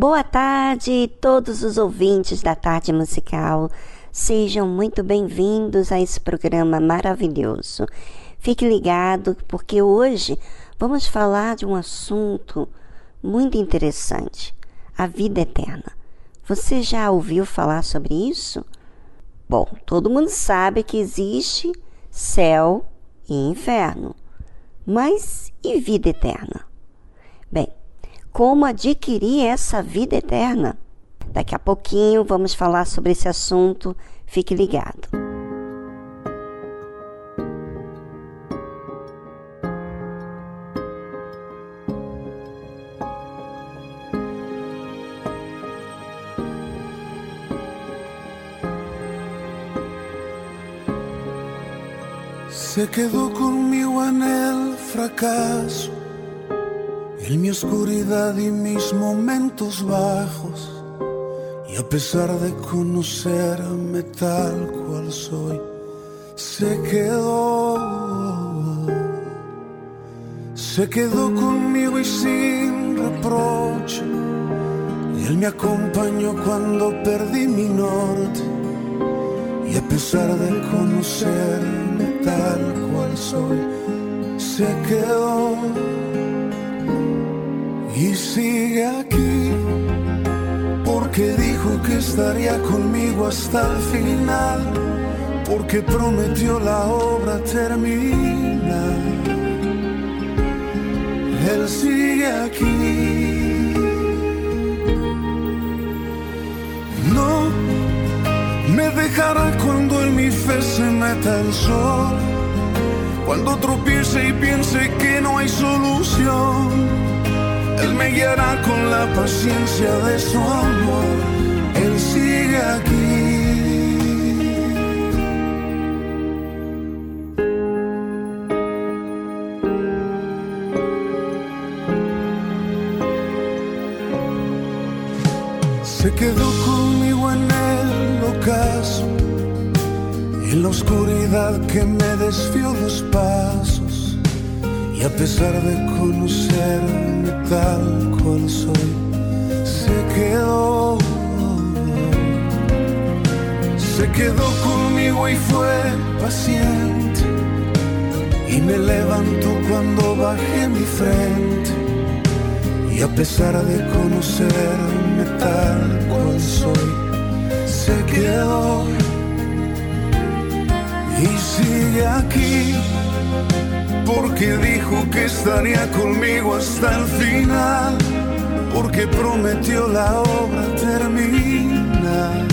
Boa tarde, todos os ouvintes da Tarde Musical. Sejam muito bem-vindos a esse programa maravilhoso. Fique ligado, porque hoje vamos falar de um assunto muito interessante: a vida eterna. Você já ouviu falar sobre isso? Bom, todo mundo sabe que existe céu e inferno. Mas e vida eterna? Bem, como adquirir essa vida eterna. Daqui a pouquinho vamos falar sobre esse assunto. Fique ligado. Se quedó conmigo en el fracaso en mi oscuridad y mis momentos bajos. Y a pesar de conocerme tal cual soy, se quedó. Se quedó conmigo y sin reproche. Y él me acompañó cuando perdí mi norte. Y a pesar de conocerme tal cual soy, se quedó y sigue aquí porque dijo que estaría conmigo hasta el final. porque prometió la obra terminar. Él sigue aquí. No me dejará cuando en mi fe se meta el sol. Cuando tropiece y piense que no hay solución, Él me guiará con la paciencia de su amor. Él sigue aquí. Se quedó conmigo en el ocaso, en la oscuridad que me desvió los pasos. Y a pesar de conocerme tal cual soy, se quedó. Se quedó conmigo y fue paciente. Y me levantó cuando bajé mi frente. Y a pesar de conocerme tal cual soy, se quedó y sigue aquí, porque dijo que estaría conmigo hasta el final, porque prometió la obra terminar.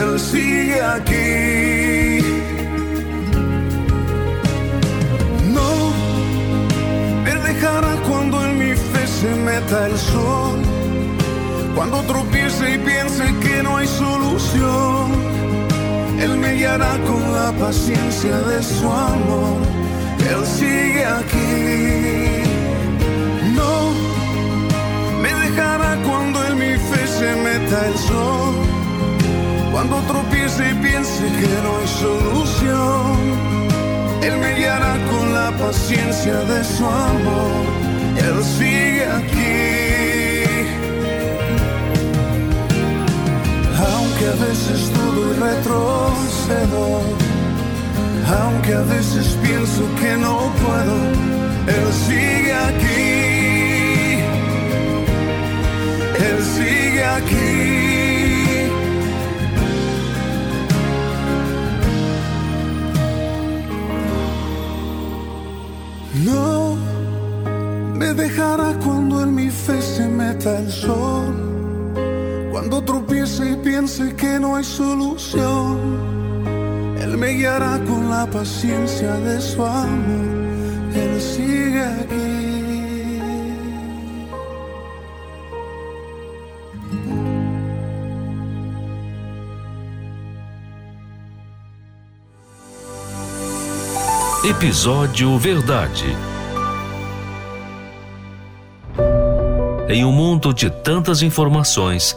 Él sigue aquí. No me dejará cuando en mi fe se meta el sol. Cuando tropiece y piense que no hay solución, Él me guiará con la paciencia de su amor. Él sigue aquí. No me dejará cuando en mi fe se meta el sol. Cuando tropiece y piense que no hay solución. Él me guiará con la paciencia de su amor. Él sigue aquí. A veces dudo y retrocedo, aunque a veces pienso que no puedo, Él sigue aquí. Él sigue aquí. No me dejará cuando en mi fe se meta el sol. Cuando y piense que no hay solución, Él me guiará con la paciencia de su amor. Él sigue aquí. Episódio Verdade. Em um mundo de tantas informações,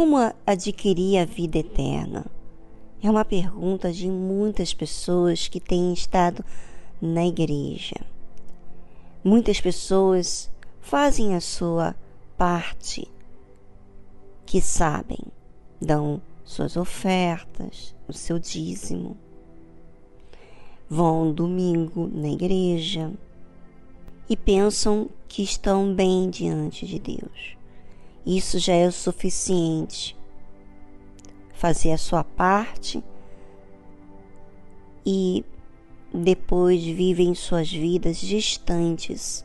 Como adquirir a vida eterna? É uma pergunta de muitas pessoas que têm estado na igreja. Muitas pessoas fazem a sua parte que sabem, dão suas ofertas, o seu dízimo, vão domingo na igreja e pensam que estão bem diante de Deus. Isso já é o suficiente. Fazer a sua parte e depois vivem suas vidas distantes,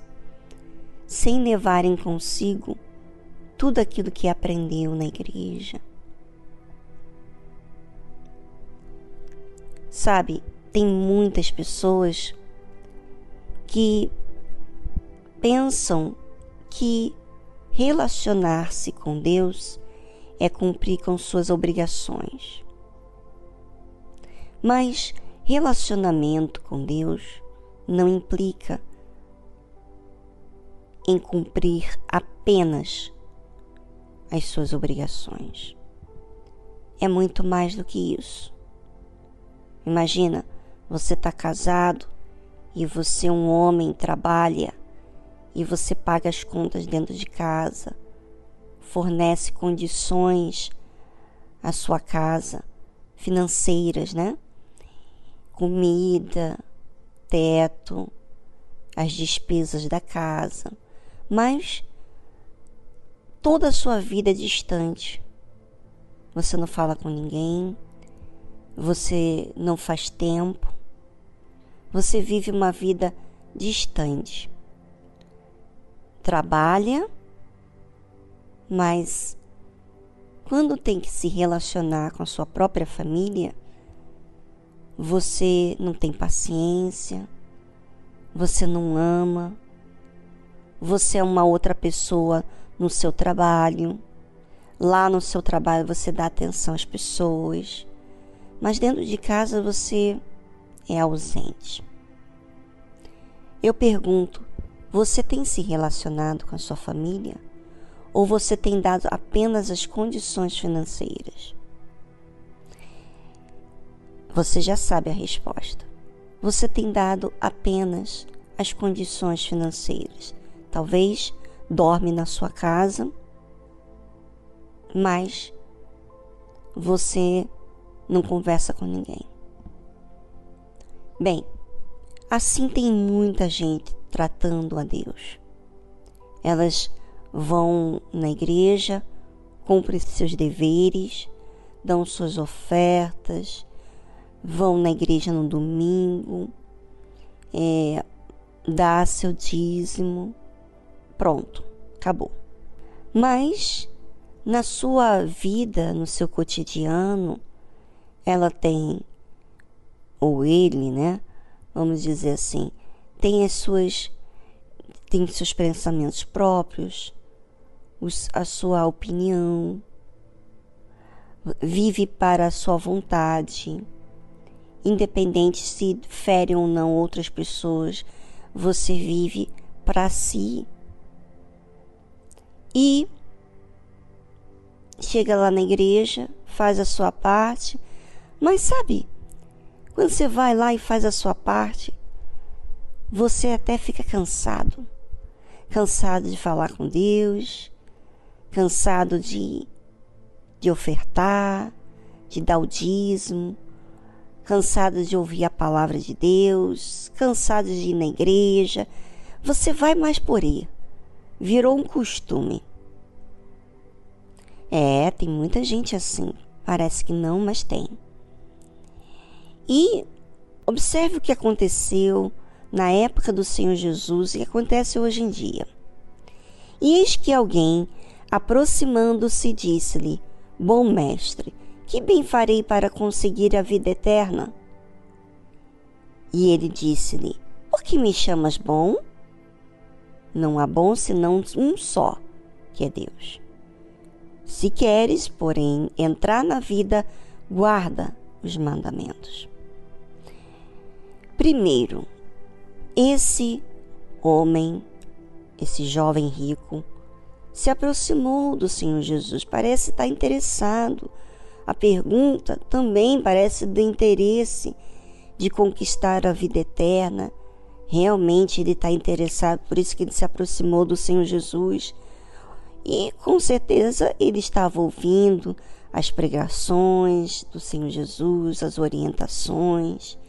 sem levarem consigo tudo aquilo que aprendeu na igreja. Sabe, tem muitas pessoas que pensam que relacionar-se com Deus é cumprir com suas obrigações. Mas relacionamento com Deus não implica em cumprir apenas as suas obrigações. É muito mais do que isso. Imagina, você está casado e você, um homem, trabalha e você paga as contas dentro de casa, fornece condições à sua casa financeiras, né? Comida, teto, as despesas da casa, mas toda a sua vida é distante. Você não fala com ninguém, você não faz tempo, você vive uma vida distante. Trabalha, mas quando tem que se relacionar com a sua própria família, você não tem paciência, você não ama, você é uma outra pessoa no seu trabalho. Lá no seu trabalho você dá atenção às pessoas, mas dentro de casa você é ausente. Eu pergunto: você tem se relacionado com a sua família? Ou você tem dado apenas as condições financeiras? Você já sabe a resposta. Você tem dado apenas as condições financeiras. Talvez dorme na sua casa, mas você não conversa com ninguém. Bem, assim tem muita gente tratando a Deus. Elas vão na igreja, cumprem seus deveres, dão suas ofertas, vão na igreja no domingo, é, dá seu dízimo, pronto, acabou. Mas na sua vida, no seu cotidiano, ela tem, ou ele, né? Vamos dizer assim, tem as suas, tem seus pensamentos próprios, os, a sua opinião, vive para a sua vontade independente se fere ou não outras pessoas, você vive para si. E chega lá na igreja, faz a sua parte, mas sabe, quando você vai lá e faz a sua parte, você até fica cansado. Cansado de falar com Deus, cansado de, de ofertar, de dar o dízimo, cansado de ouvir a palavra de Deus, cansado de ir na igreja. Você vai mais por ir. Virou um costume. É, tem muita gente assim. Parece que não, mas tem. E observe o que aconteceu na época do Senhor Jesus e acontece hoje em dia. E eis que alguém, aproximando-se, disse-lhe: Bom mestre, que bem farei para conseguir a vida eterna? E ele disse-lhe: Por que me chamas bom? Não há bom senão um só, que é Deus. Se queres, porém, entrar na vida, guarda os mandamentos. Primeiro, esse homem, esse jovem rico, se aproximou do Senhor Jesus, parece estar interessado a pergunta também parece do interesse de conquistar a vida eterna. Realmente ele está interessado, por isso que ele se aproximou do Senhor Jesus. E com certeza ele estava ouvindo as pregações do Senhor Jesus, as orientações.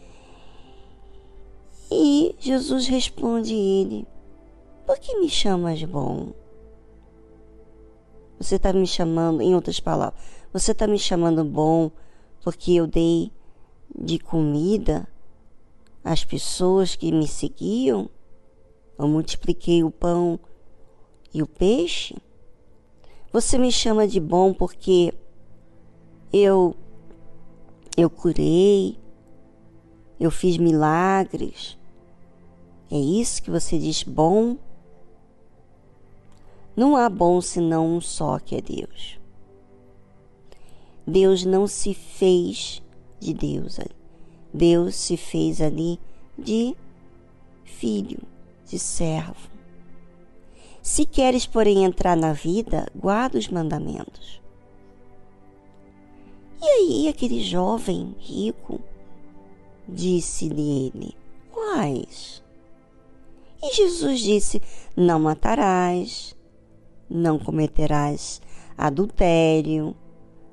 E Jesus responde a ele: Por que me chamas bom? Você está me chamando, em outras palavras, você está me chamando bom porque eu dei de comida às pessoas que me seguiam? Eu multipliquei o pão e o peixe? Você me chama de bom porque eu eu curei, eu fiz milagres. É isso que você diz bom? Não há bom senão um só que é Deus. Deus não se fez de Deus. Deus se fez ali de filho, de servo. Se queres, porém, entrar na vida, guarda os mandamentos. E aí, aquele jovem rico disse-lhe ele: Quais? E Jesus disse: Não matarás, não cometerás adultério,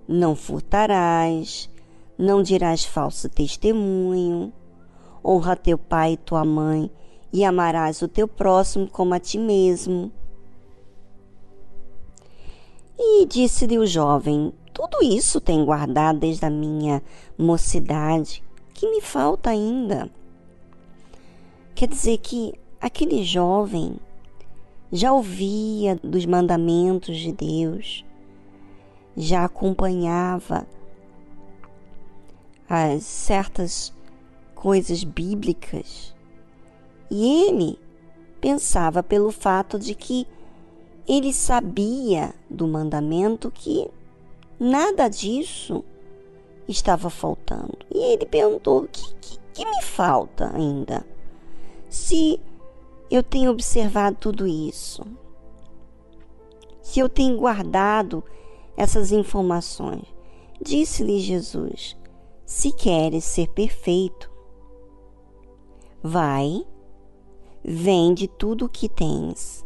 não furtarás, não dirás falso testemunho, honra teu pai e tua mãe, e amarás o teu próximo como a ti mesmo. E disse-lhe o jovem: Tudo isso tenho guardado desde a minha mocidade. Que me falta ainda? Quer dizer que aquele jovem já ouvia dos mandamentos de Deus, já acompanhava as certas coisas bíblicas. E ele pensava pelo fato de que ele sabia do mandamento que nada disso estava faltando. E ele perguntou: que, que, que me falta ainda? Se eu tenho observado tudo isso, se eu tenho guardado essas informações, disse-lhe Jesus: se queres ser perfeito, vai, vende tudo o que tens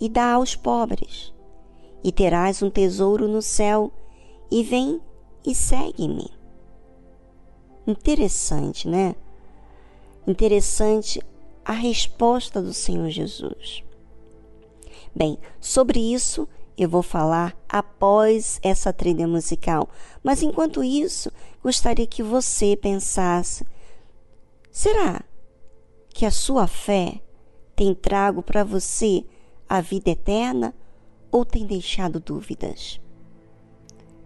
e dá aos pobres, e terás um tesouro no céu, e vem e segue-me. Interessante, né? Interessante a resposta do Senhor Jesus. Bem, sobre isso eu vou falar após essa trilha musical, mas enquanto isso, gostaria que você pensasse: será que a sua fé tem trago para você a vida eterna ou tem deixado dúvidas?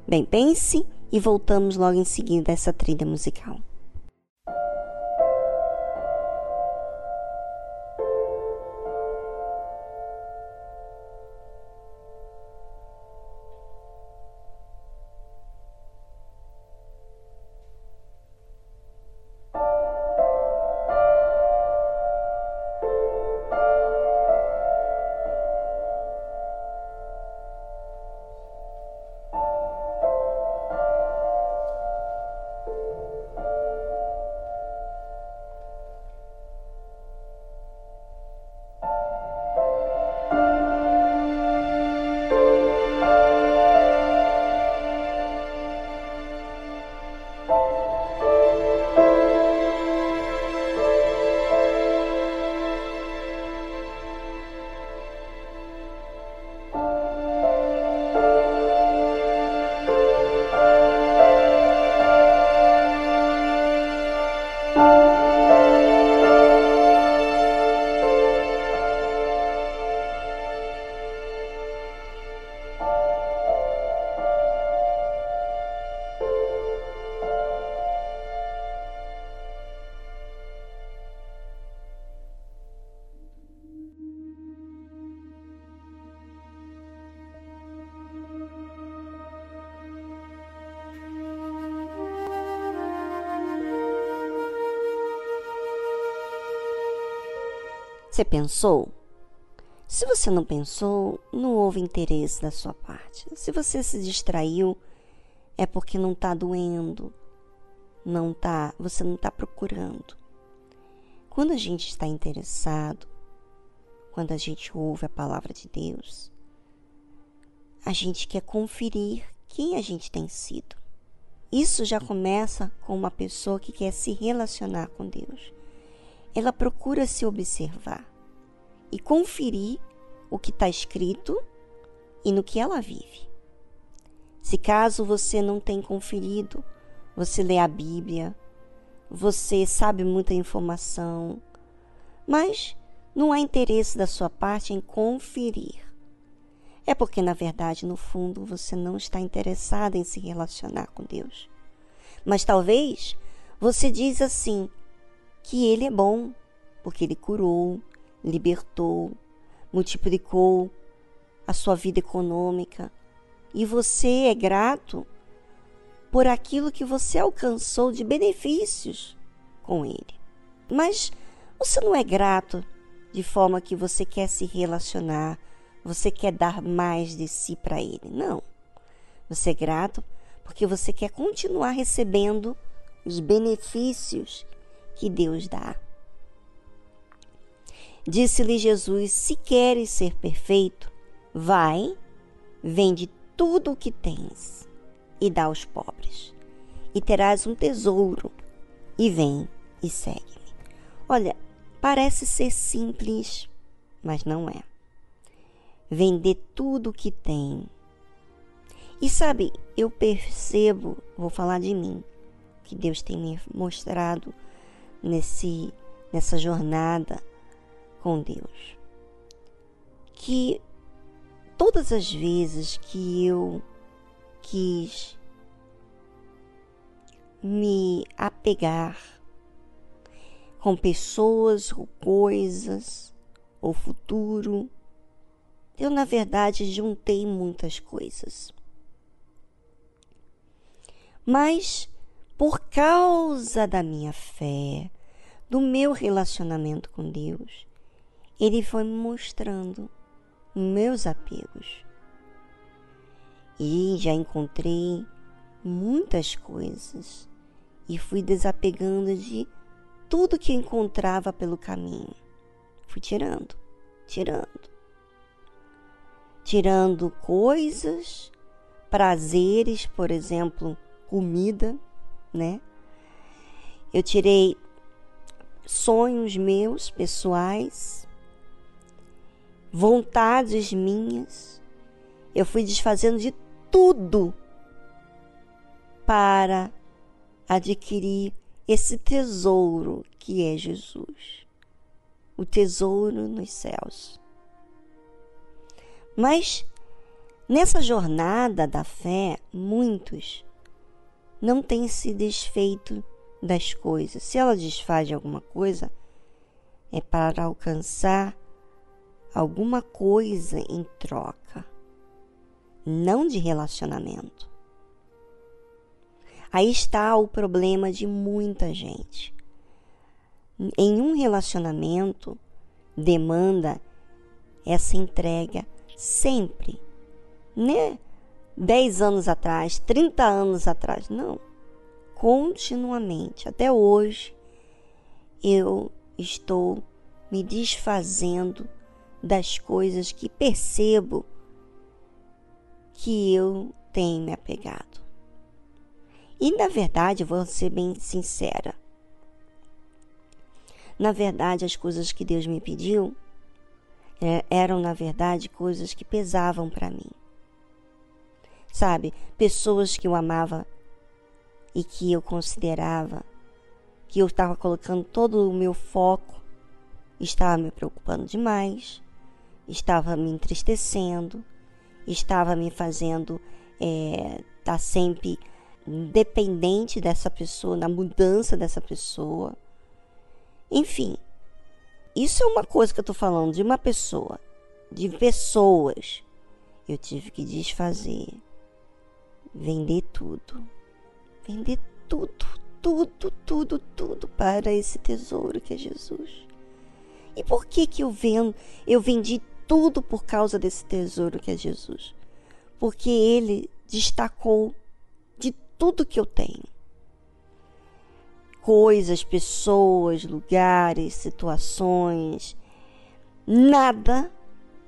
Bem, pense e voltamos logo em seguida a essa trilha musical. Você pensou? Se você não pensou, não houve interesse da sua parte. Se você se distraiu, é porque não está doendo, não tá, você não está procurando. Quando a gente está interessado, quando a gente ouve a palavra de Deus, a gente quer conferir quem a gente tem sido. Isso já começa com uma pessoa que quer se relacionar com Deus. Ela procura se observar e conferir o que está escrito e no que ela vive. Se caso você não tem conferido, você lê a Bíblia, você sabe muita informação, mas não há interesse da sua parte em conferir. É porque, na verdade, no fundo, você não está interessado em se relacionar com Deus. Mas talvez você diz assim que Ele é bom, porque Ele curou, libertou, multiplicou a sua vida econômica e você é grato por aquilo que você alcançou de benefícios com ele. Mas você não é grato de forma que você quer se relacionar, você quer dar mais de si para Ele. Não. Você é grato porque você quer continuar recebendo os benefícios que Deus dá. Disse-lhe Jesus: Se queres ser perfeito, vai, vende tudo o que tens e dá aos pobres, e terás um tesouro, e vem e segue-me. Olha, parece ser simples, mas não é. Vender tudo o que tem. E sabe, eu percebo, vou falar de mim, que Deus tem me mostrado nesse nessa jornada com Deus. Que todas as vezes que eu quis me apegar com pessoas ou coisas ou futuro, eu na verdade juntei muitas coisas. Mas por causa da minha fé, do meu relacionamento com Deus, Ele foi me mostrando meus apegos. E já encontrei muitas coisas e fui desapegando de tudo que encontrava pelo caminho. Fui tirando, tirando. Tirando coisas, prazeres, por exemplo, comida né? Eu tirei sonhos meus pessoais, vontades minhas. Eu fui desfazendo de tudo para adquirir esse tesouro que é Jesus, o tesouro nos céus. Mas nessa jornada da fé, muitos não tem se desfeito das coisas. Se ela desfaz de alguma coisa, é para alcançar alguma coisa em troca, não de relacionamento. Aí está o problema de muita gente. Em um relacionamento, demanda essa entrega sempre, né? 10 anos atrás, 30 anos atrás. Não. Continuamente, até hoje, eu estou me desfazendo das coisas que percebo que eu tenho me apegado. E na verdade, vou ser bem sincera. Na verdade, as coisas que Deus me pediu é, eram, na verdade, coisas que pesavam para mim sabe? Pessoas que eu amava e que eu considerava que eu estava colocando todo o meu foco, estava me preocupando demais, estava me entristecendo, estava me fazendo estar é, tá sempre dependente dessa pessoa, na mudança dessa pessoa. Enfim, isso é uma coisa que eu estou falando de uma pessoa, de pessoas. Eu tive que desfazer vender tudo. Vender tudo, tudo, tudo, tudo para esse tesouro que é Jesus. E por que que eu vendo, eu vendi tudo por causa desse tesouro que é Jesus? Porque ele destacou de tudo que eu tenho. Coisas, pessoas, lugares, situações, nada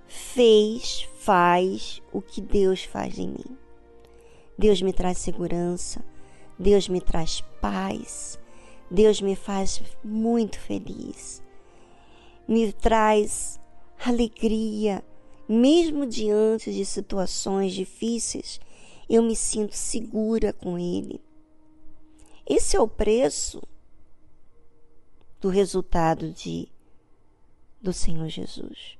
fez, faz o que Deus faz em mim. Deus me traz segurança, Deus me traz paz, Deus me faz muito feliz, me traz alegria, mesmo diante de situações difíceis, eu me sinto segura com Ele. Esse é o preço do resultado de do Senhor Jesus.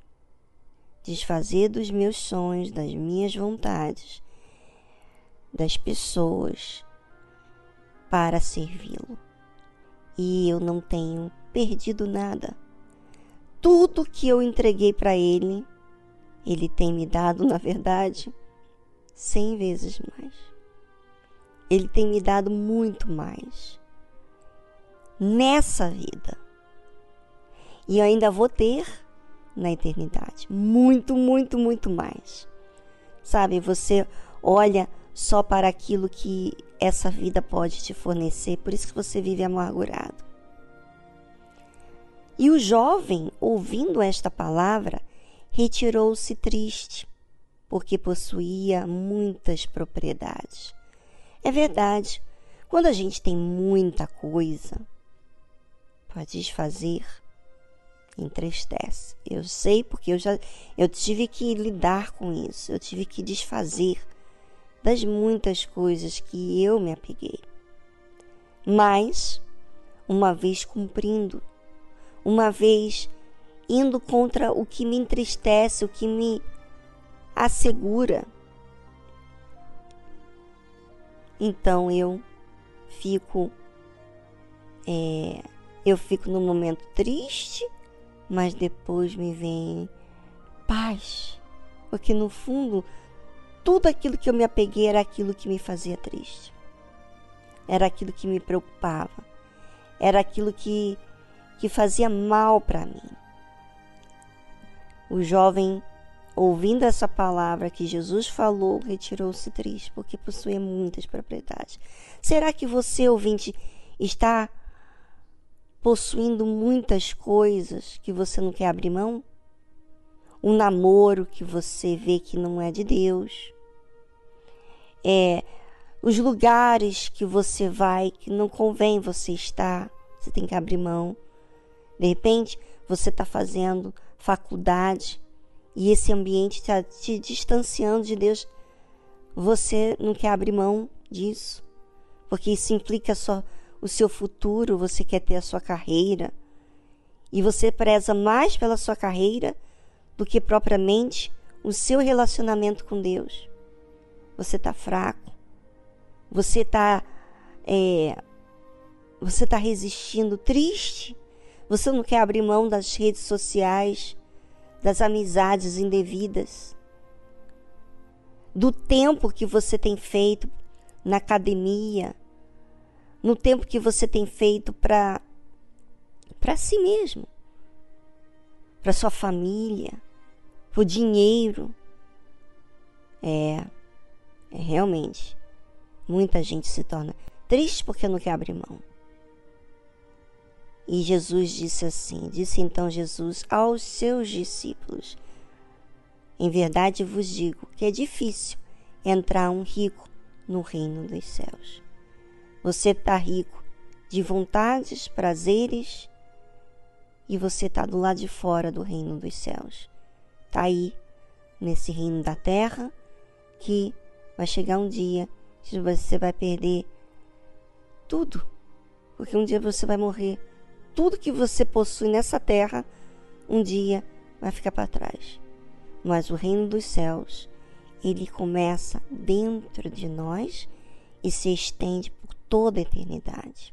Desfazer dos meus sonhos, das minhas vontades das pessoas para servi-lo. E eu não tenho perdido nada. Tudo que eu entreguei para ele, ele tem me dado, na verdade, cem vezes mais. Ele tem me dado muito mais nessa vida. E eu ainda vou ter na eternidade. Muito, muito, muito mais. Sabe, você olha só para aquilo que essa vida pode te fornecer, por isso que você vive amargurado. E o jovem, ouvindo esta palavra, retirou-se triste, porque possuía muitas propriedades. É verdade, quando a gente tem muita coisa para desfazer, entristece. Eu sei porque eu já eu tive que lidar com isso, eu tive que desfazer das muitas coisas que eu me apeguei. Mas uma vez cumprindo, uma vez indo contra o que me entristece, o que me assegura, então eu fico é, eu fico no momento triste mas depois me vem paz, porque no fundo tudo aquilo que eu me apeguei era aquilo que me fazia triste, era aquilo que me preocupava, era aquilo que, que fazia mal para mim. O jovem, ouvindo essa palavra que Jesus falou, retirou-se triste, porque possuía muitas propriedades. Será que você, ouvinte, está possuindo muitas coisas que você não quer abrir mão? Um namoro que você vê que não é de Deus. É os lugares que você vai que não convém você estar, você tem que abrir mão. De repente, você está fazendo faculdade e esse ambiente está te distanciando de Deus. Você não quer abrir mão disso, porque isso implica só o seu futuro, você quer ter a sua carreira, e você preza mais pela sua carreira do que propriamente o seu relacionamento com Deus. Você está fraco, você está é, você está resistindo, triste. Você não quer abrir mão das redes sociais, das amizades indevidas, do tempo que você tem feito na academia, no tempo que você tem feito para para si mesmo, para sua família, o dinheiro. É, é realmente muita gente se torna triste porque não quer abrir mão. E Jesus disse assim: Disse então Jesus aos seus discípulos: Em verdade vos digo que é difícil entrar um rico no reino dos céus. Você está rico de vontades, prazeres, e você está do lado de fora do reino dos céus. Está aí, nesse reino da terra, que vai chegar um dia que você vai perder tudo. Porque um dia você vai morrer. Tudo que você possui nessa terra, um dia vai ficar para trás. Mas o reino dos céus, ele começa dentro de nós e se estende por toda a eternidade.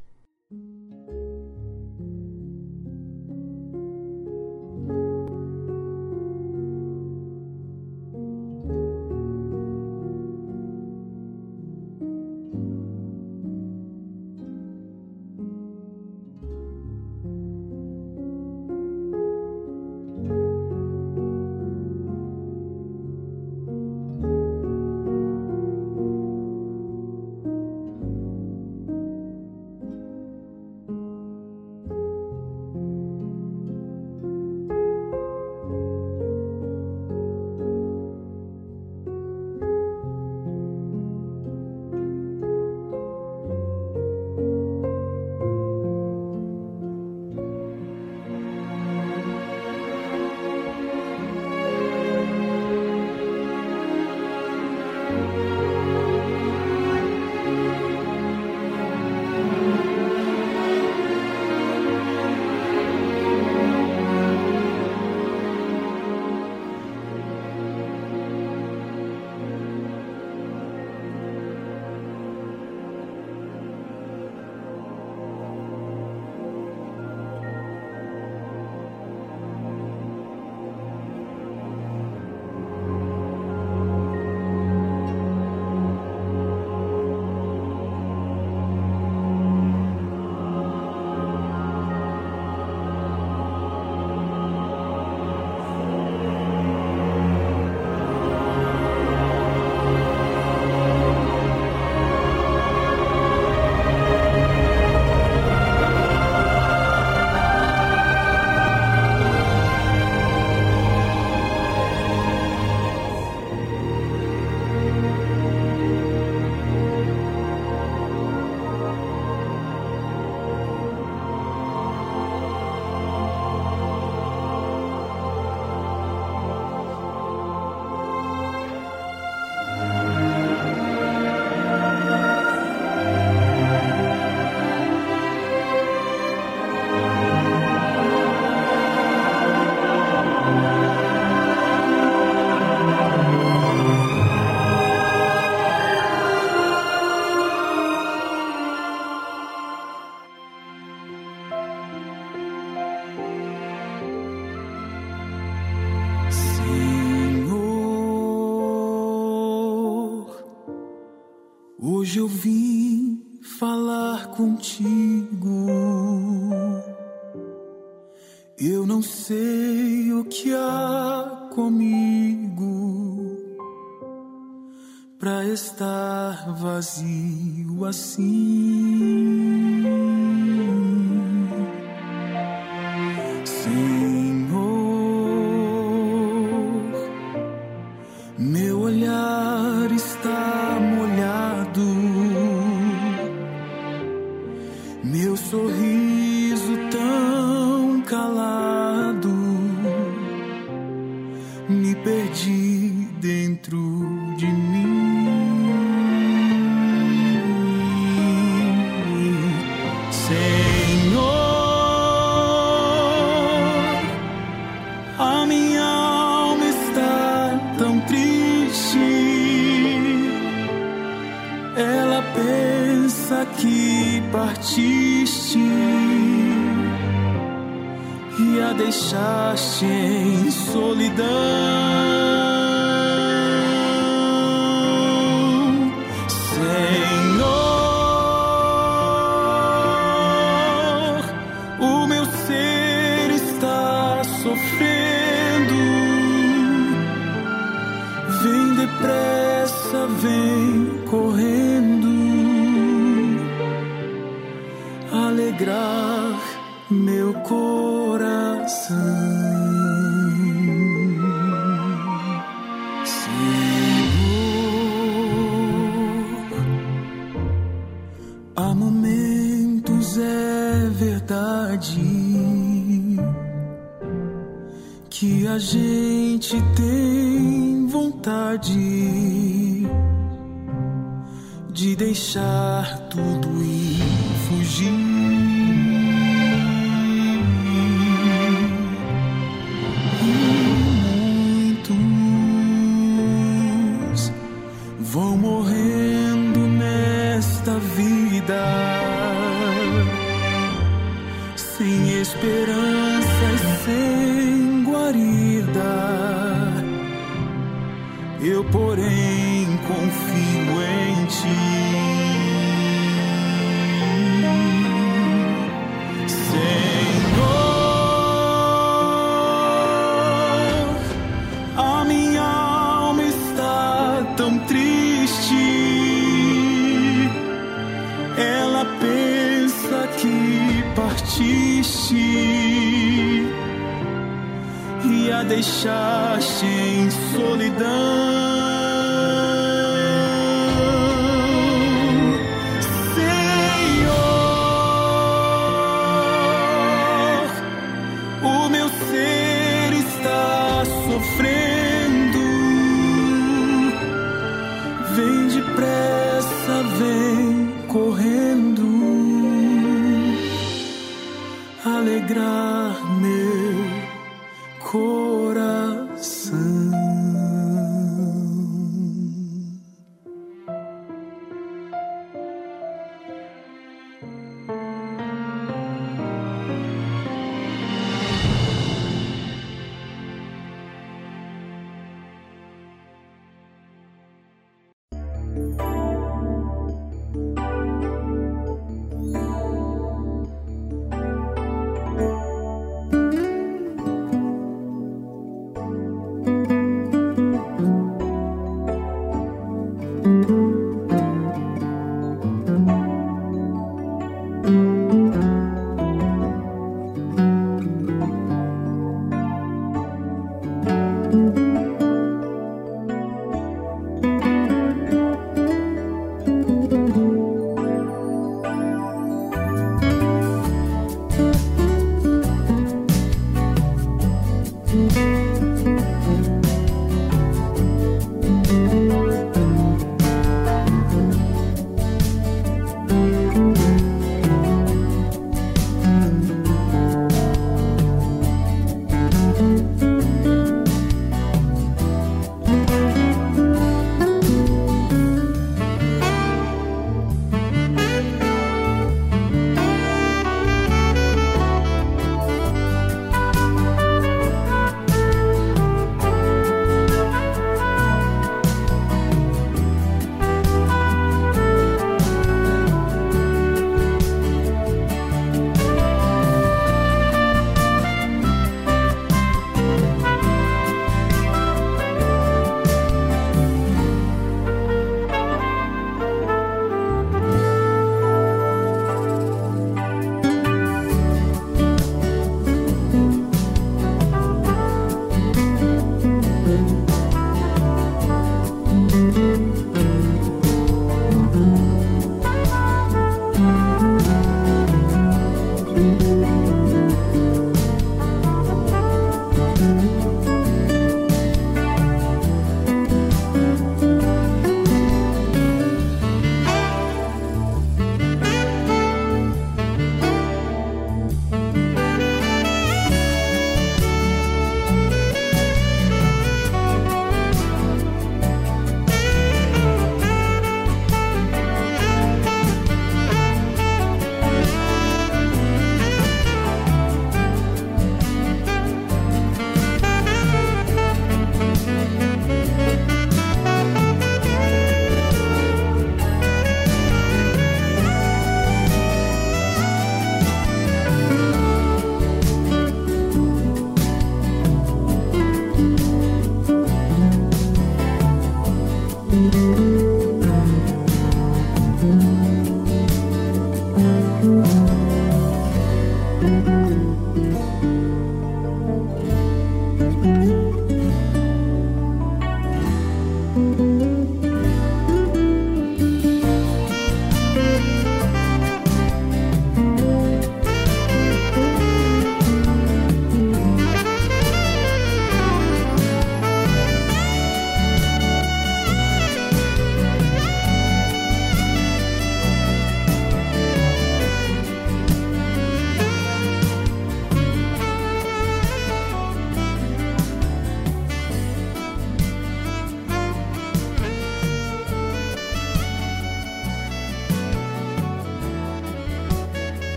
see. Partiste e a deixaste em solidão.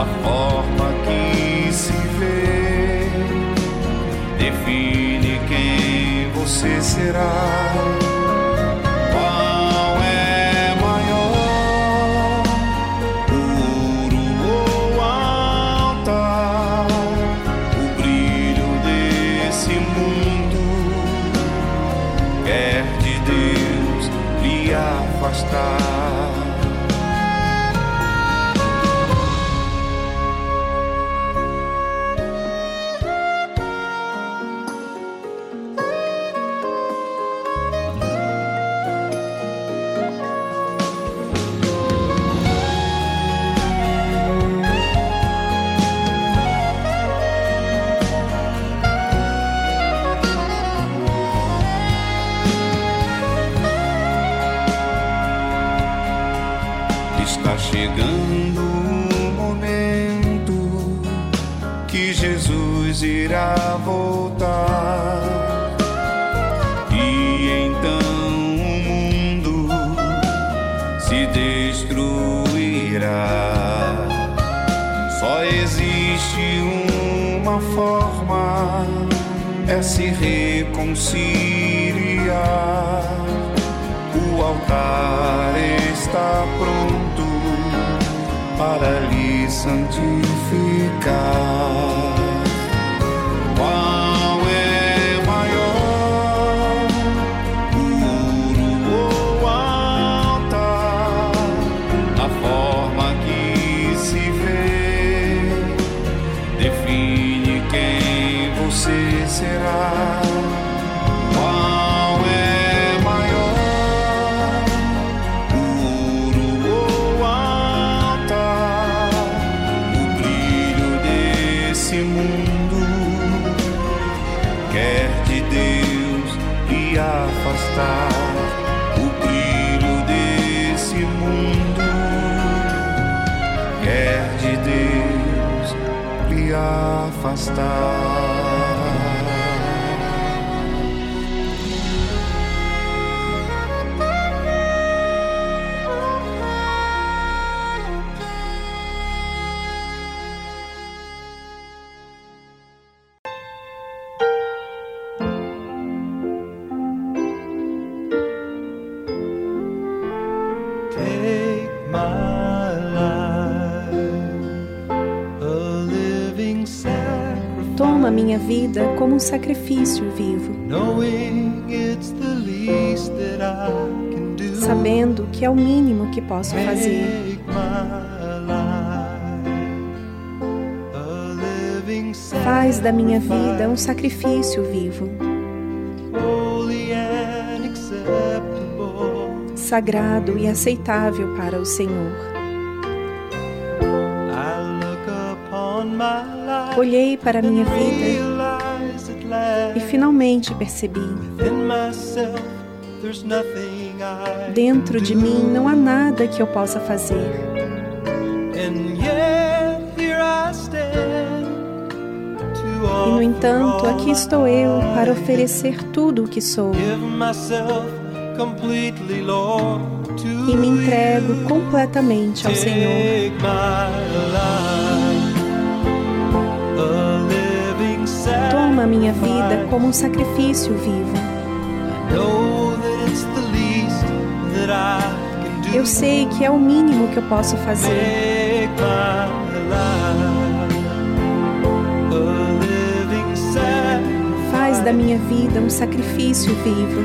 da forma que se vê, define quem você será. posso fazer. Faz da minha vida um sacrifício vivo, sagrado e aceitável para o Senhor. Olhei para a minha vida e finalmente percebi Dentro de mim não há nada que eu possa fazer. E no entanto, aqui estou eu para oferecer tudo o que sou. E me entrego completamente ao Senhor. Toma minha vida como um sacrifício vivo. Eu sei que é o mínimo que eu posso fazer. Faz da minha vida um sacrifício vivo,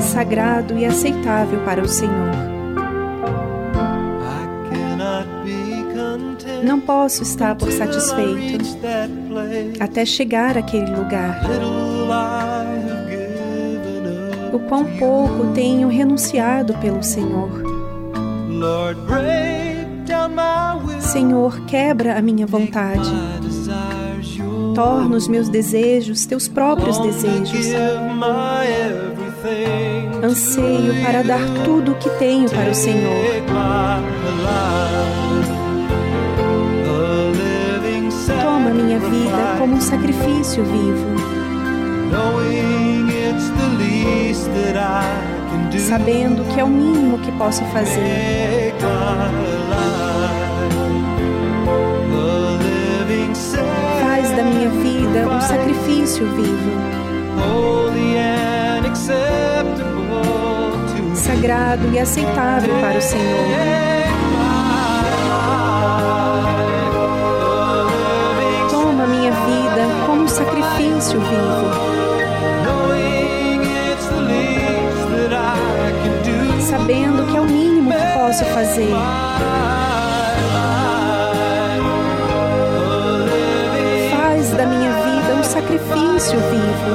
sagrado e aceitável para o Senhor. Não posso estar por satisfeito até chegar àquele lugar o quão pouco tenho renunciado pelo Senhor. Senhor, quebra a minha vontade. Torna os meus desejos teus próprios desejos. Anseio para dar tudo o que tenho para o Senhor. Toma minha vida como um sacrifício vivo, sabendo que é o mínimo que posso fazer. Faz da minha vida um sacrifício vivo, sagrado e aceitável para o Senhor. Toma minha vida como um sacrifício vivo, posso fazer. Faz da minha vida um sacrifício vivo,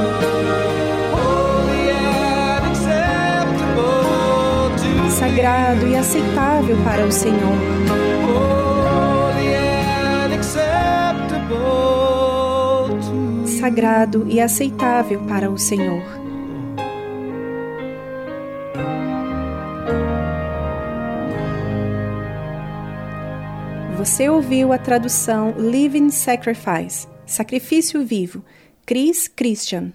sagrado e aceitável para o Senhor. Sagrado e aceitável para o Senhor. Você ouviu a tradução Living Sacrifice, Sacrifício Vivo, Chris Christian.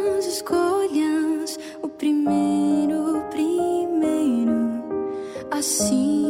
minhas escolhas, o primeiro, o primeiro, assim.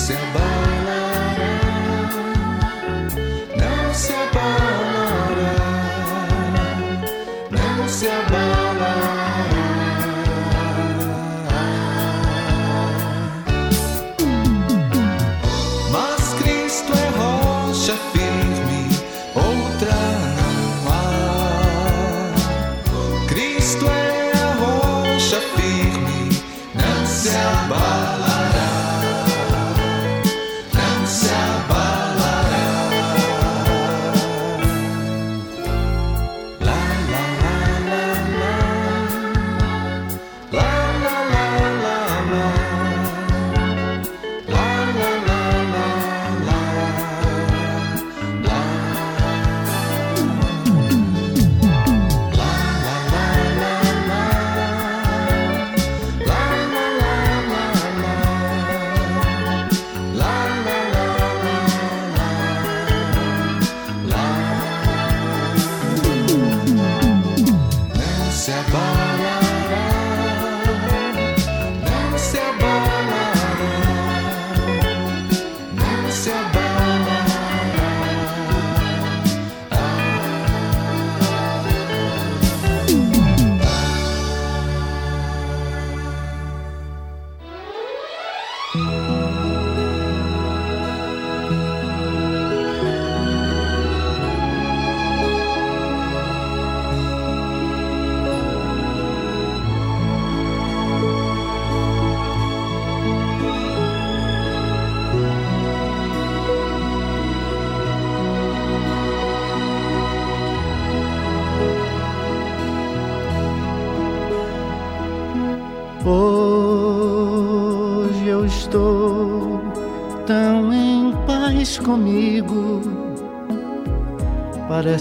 se abalará, não se abalará, não se abalará. Mas Cristo é rocha firme, outra não há. Cristo é a rocha firme, não se abala.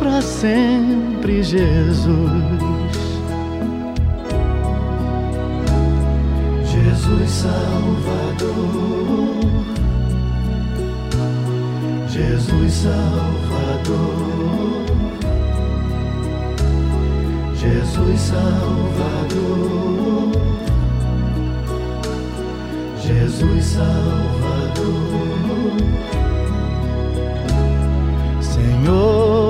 para sempre, Jesus. Jesus Salvador, Jesus Salvador, Jesus Salvador, Jesus Salvador. Senhor,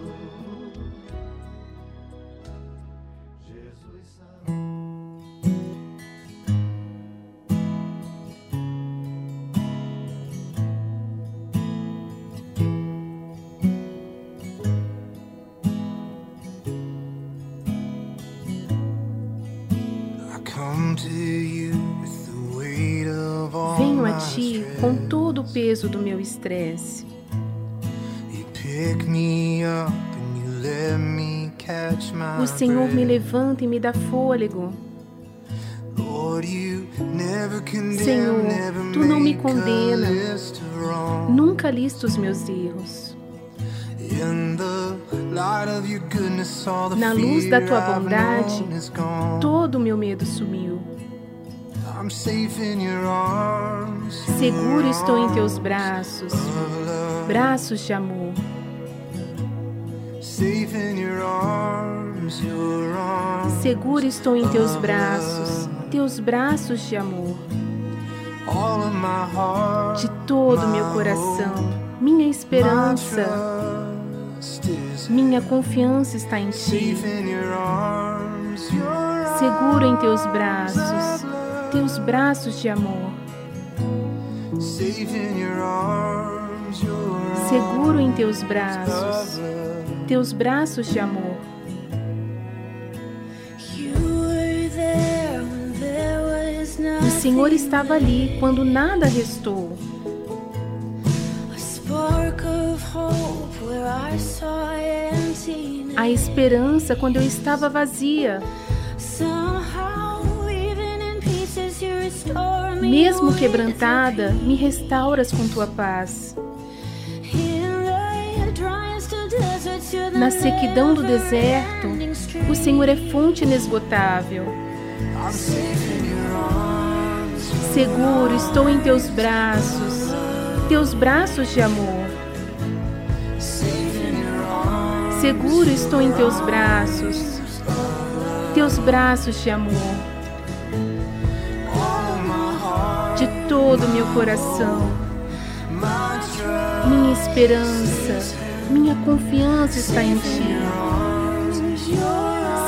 Peso do meu estresse. O Senhor me levanta e me dá fôlego. Senhor, tu não me condena. Nunca lista os meus erros. Na luz da tua bondade, todo o meu medo sumiu. Seguro estou em teus braços, braços de amor. Seguro estou em teus braços, teus braços de amor. De todo o meu coração, minha esperança, minha confiança está em ti. Seguro em teus braços, teus braços de amor. Seguro em teus braços, teus braços de amor. O Senhor estava ali quando nada restou. A esperança quando eu estava vazia. Mesmo quebrantada, me restauras com tua paz. Na sequidão do deserto, o Senhor é fonte inesgotável. Seguro estou em teus braços, teus braços de amor. Seguro estou em teus braços, teus braços de amor. Todo o meu coração, minha esperança, minha confiança está em ti.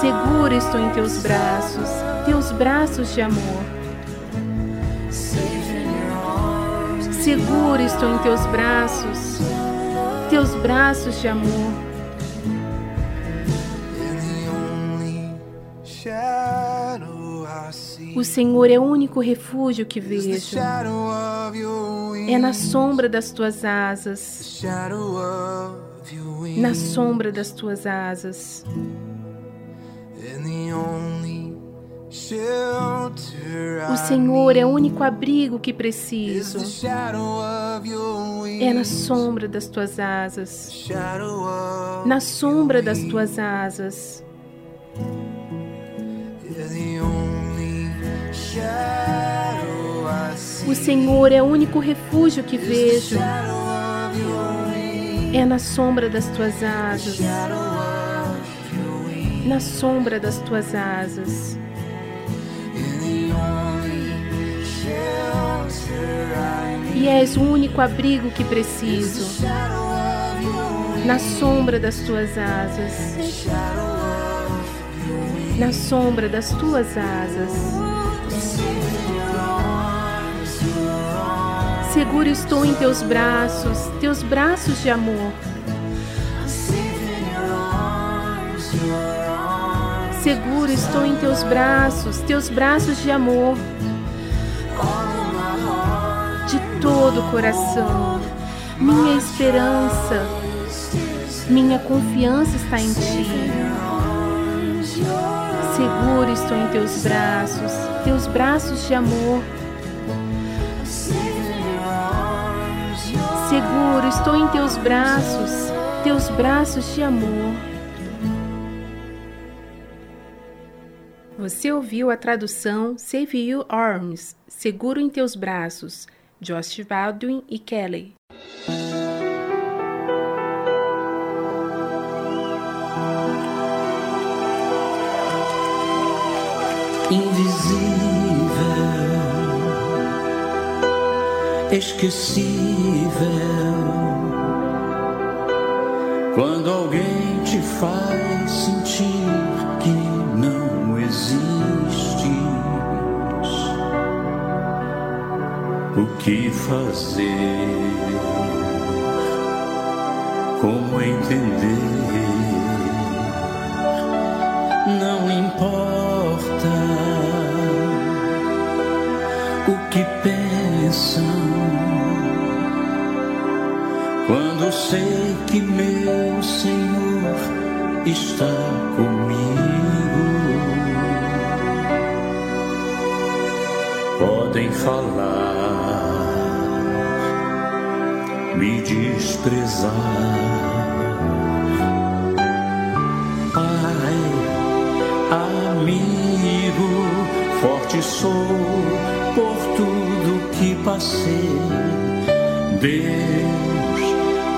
Seguro estou em teus braços, teus braços de amor. Seguro estou em teus braços, teus braços de amor. O Senhor é o único refúgio que vejo. É na sombra das tuas asas, na sombra das tuas asas. O Senhor é o único abrigo que is preciso. É na sombra das tuas asas, na sombra das tuas asas. O Senhor é o único refúgio que vejo. É na sombra das tuas asas, na sombra das tuas asas. E és o único abrigo que preciso. Na sombra das tuas asas, na sombra das tuas asas. Seguro estou em teus braços, teus braços de amor. Seguro estou em teus braços, teus braços de amor. De todo o coração, minha esperança, minha confiança está em ti. Seguro estou em teus braços, teus braços de amor. Seguro estou em teus braços, teus braços de amor. Você ouviu a tradução Save You Arms, Seguro em Teus Braços, Josh Baldwin e Kelly. invisível, esquecível. Quando alguém te faz sentir que não existes, o que fazer? Como entender? Não importa o que pensam, quando sei que meu Senhor está comigo. Podem falar, me desprezar. Pai, amigo, forte sou por tudo que passei. Deus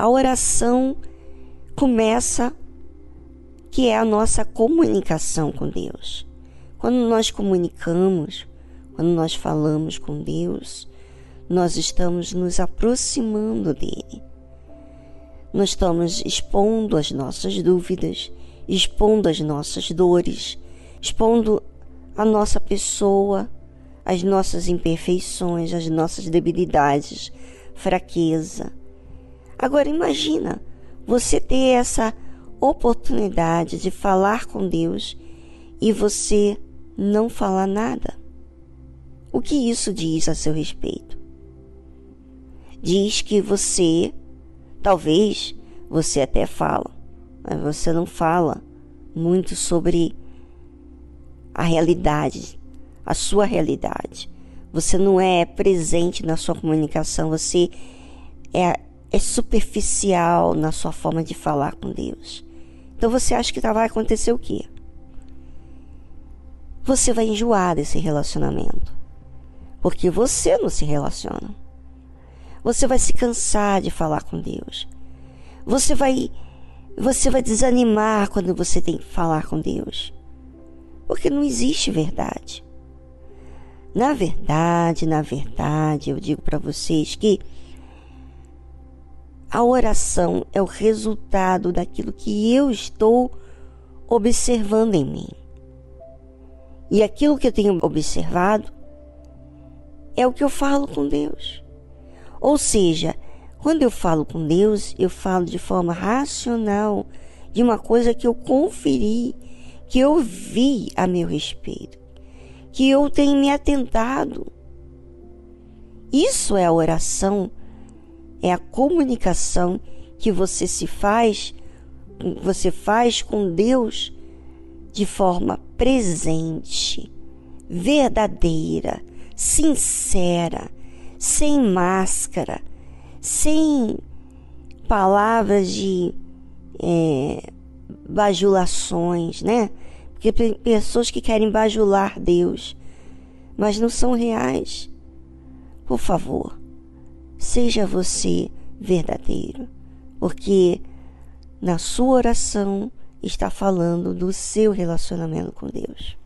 A oração começa que é a nossa comunicação com Deus. Quando nós comunicamos, quando nós falamos com Deus, nós estamos nos aproximando dele. Nós estamos expondo as nossas dúvidas, expondo as nossas dores, expondo a nossa pessoa, as nossas imperfeições, as nossas debilidades, fraqueza. Agora imagina você ter essa oportunidade de falar com Deus e você não falar nada. O que isso diz a seu respeito? Diz que você, talvez você até fala, mas você não fala muito sobre a realidade, a sua realidade. Você não é presente na sua comunicação, você é, é superficial na sua forma de falar com Deus. Então você acha que vai acontecer o quê? Você vai enjoar desse relacionamento. Porque você não se relaciona. Você vai se cansar de falar com Deus. Você vai você vai desanimar quando você tem que falar com Deus. Porque não existe verdade. Na verdade, na verdade, eu digo para vocês que a oração é o resultado daquilo que eu estou observando em mim. E aquilo que eu tenho observado é o que eu falo com Deus. Ou seja, quando eu falo com Deus, eu falo de forma racional de uma coisa que eu conferi, que eu vi a meu respeito, que eu tenho me atentado. Isso é a oração, é a comunicação que você se faz, você faz com Deus de forma presente, verdadeira, sincera, sem máscara, sem palavras de é, bajulações, né? Porque tem pessoas que querem bajular Deus, mas não são reais. Por favor, seja você verdadeiro, porque na sua oração está falando do seu relacionamento com Deus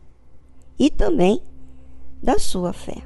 e também da sua fé.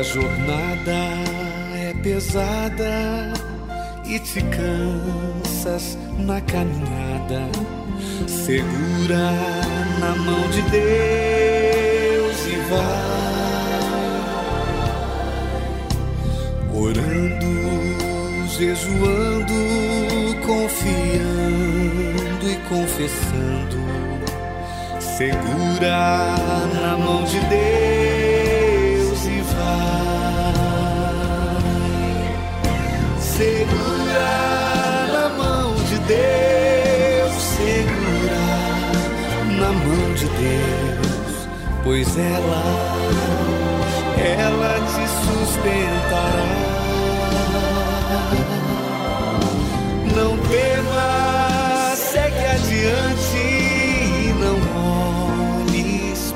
A jornada é pesada e te cansas na caminhada, segura na mão de Deus e vai. Orando, jejuando, confiando e confessando, segura na mão de Deus Deus, segura na mão de Deus, pois ela, ela te sustentará. Não temas, segue adiante e não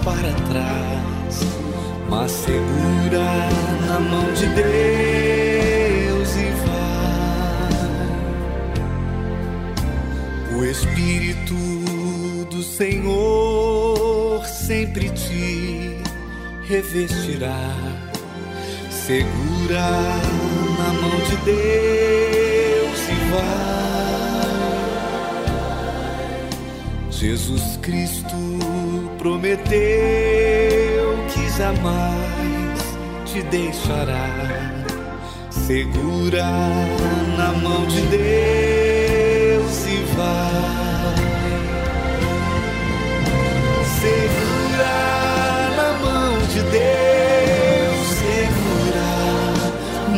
para trás, mas segura na mão de Deus Espírito do Senhor sempre te revestirá. Segura na mão de Deus e vai. Jesus Cristo prometeu que jamais te deixará. Segura na mão de Deus e vai. Segura na mão de Deus, segura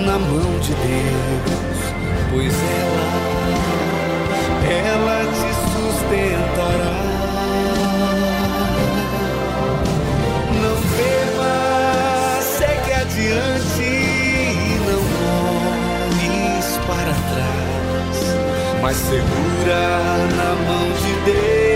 na mão de Deus, pois ela, ela te sustentará. Mas segura na mão de Deus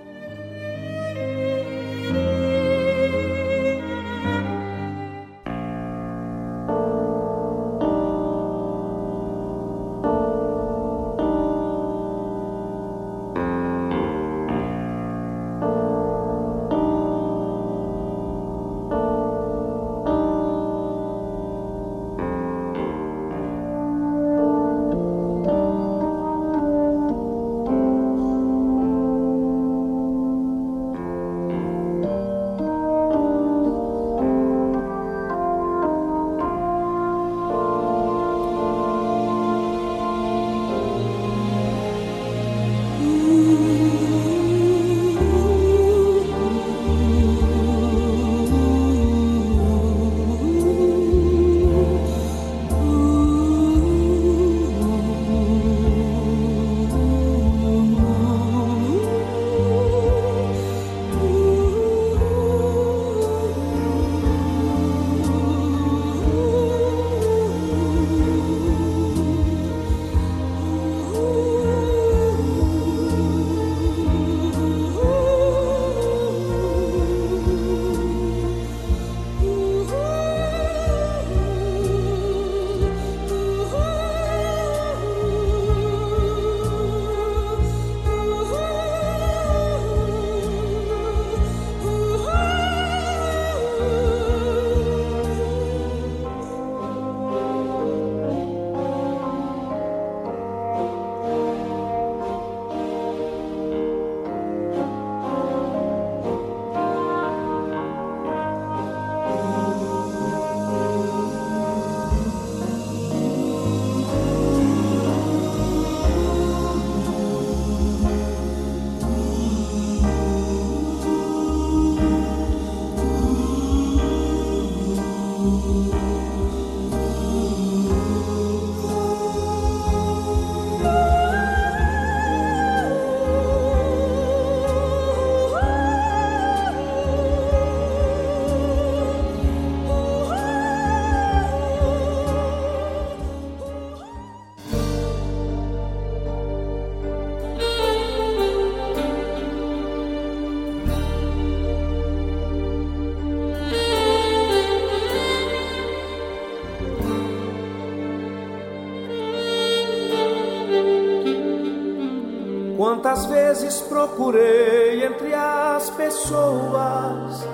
Quantas vezes procurei entre as pessoas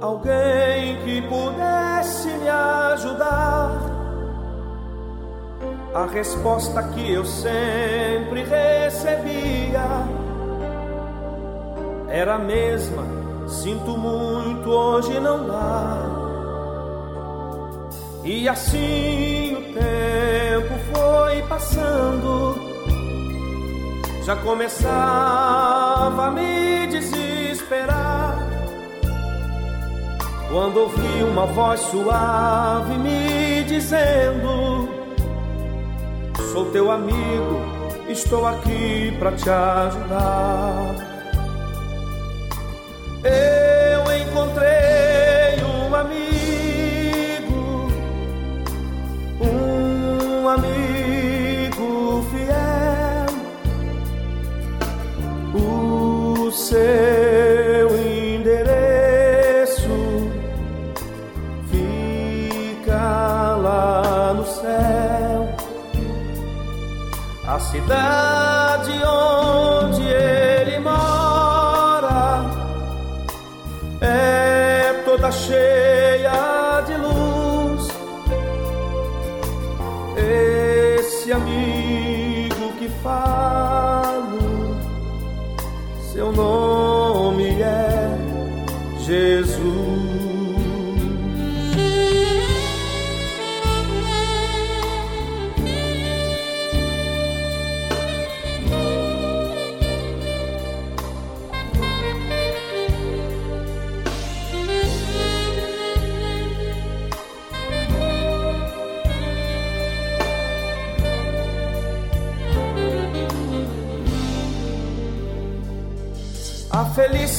alguém que pudesse me ajudar. A resposta que eu sempre recebia era a mesma: sinto muito, hoje não dá. E assim o tempo foi passando já começava a me desesperar. Quando ouvi uma voz suave me dizendo: Sou teu amigo, estou aqui para te ajudar. Eu cidade onde ele mora é toda cheia de luz. Esse amigo que falo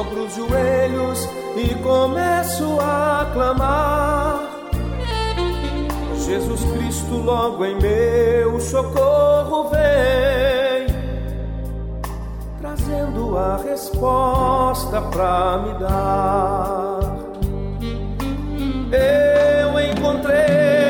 dobro os joelhos e começo a clamar. Jesus Cristo, logo em meu socorro vem, trazendo a resposta pra me dar. Eu encontrei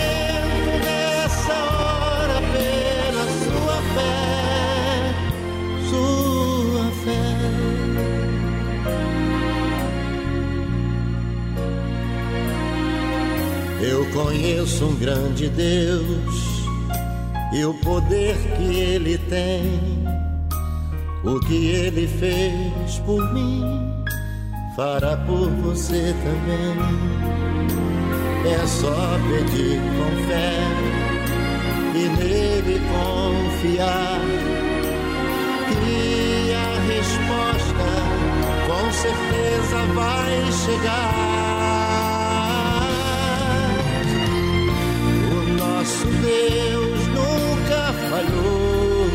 fé. Eu conheço um grande Deus e o poder que ele tem. O que ele fez por mim, fará por você também. É só pedir com fé e nele confiar. Que resposta com certeza vai chegar. O nosso Deus nunca falhou.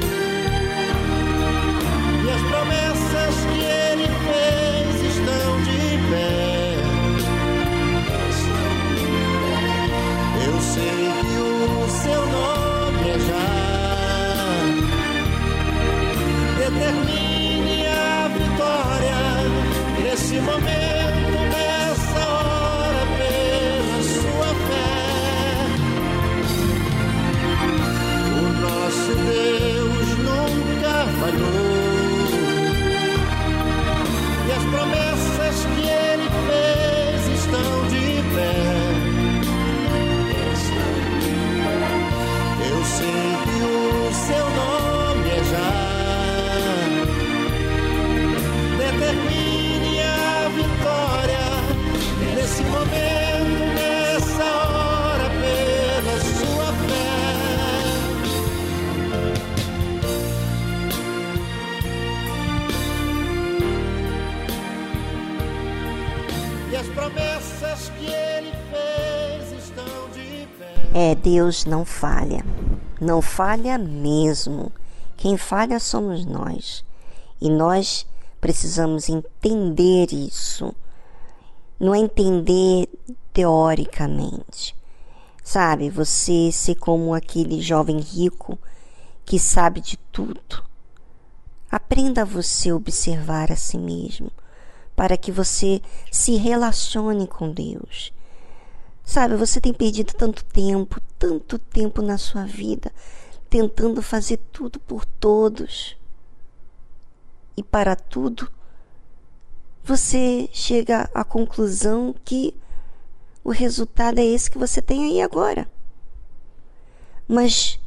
E as promessas que ele fez estão de pé. Eu sei que o seu nome é já. Determine nesse momento, nessa hora, pela sua fé. O nosso Deus nunca falhou. E as promessas que ele É, Deus não falha. Não falha mesmo. Quem falha somos nós. E nós precisamos entender isso. Não é entender teoricamente. Sabe, você ser como aquele jovem rico que sabe de tudo. Aprenda você observar a si mesmo, para que você se relacione com Deus. Sabe, você tem perdido tanto tempo, tanto tempo na sua vida, tentando fazer tudo por todos. E para tudo, você chega à conclusão que o resultado é esse que você tem aí agora. Mas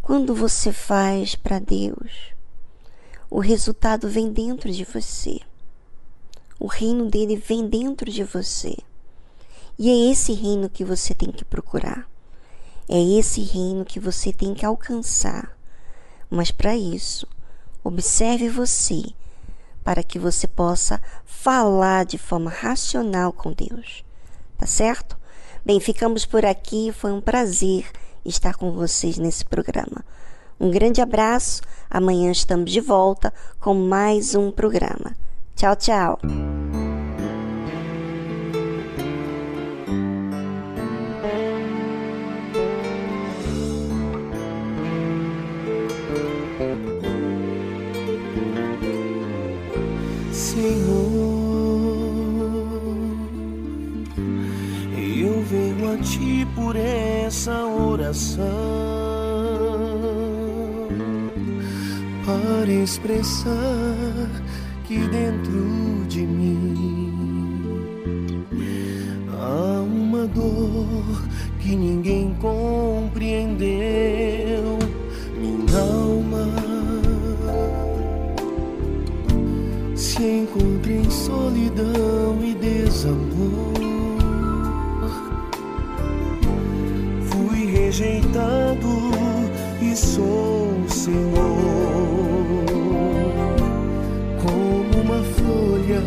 quando você faz para Deus, o resultado vem dentro de você. O reino dele vem dentro de você. E é esse reino que você tem que procurar. É esse reino que você tem que alcançar. Mas para isso, observe você, para que você possa falar de forma racional com Deus. Tá certo? Bem, ficamos por aqui. Foi um prazer estar com vocês nesse programa. Um grande abraço. Amanhã estamos de volta com mais um programa. Tchau, tchau. Senhor, eu venho a ti por essa oração para expressar que dentro de mim há uma dor que ninguém compreendeu. Se encontra em solidão e desamor. Fui rejeitado e sou o Senhor, como uma folha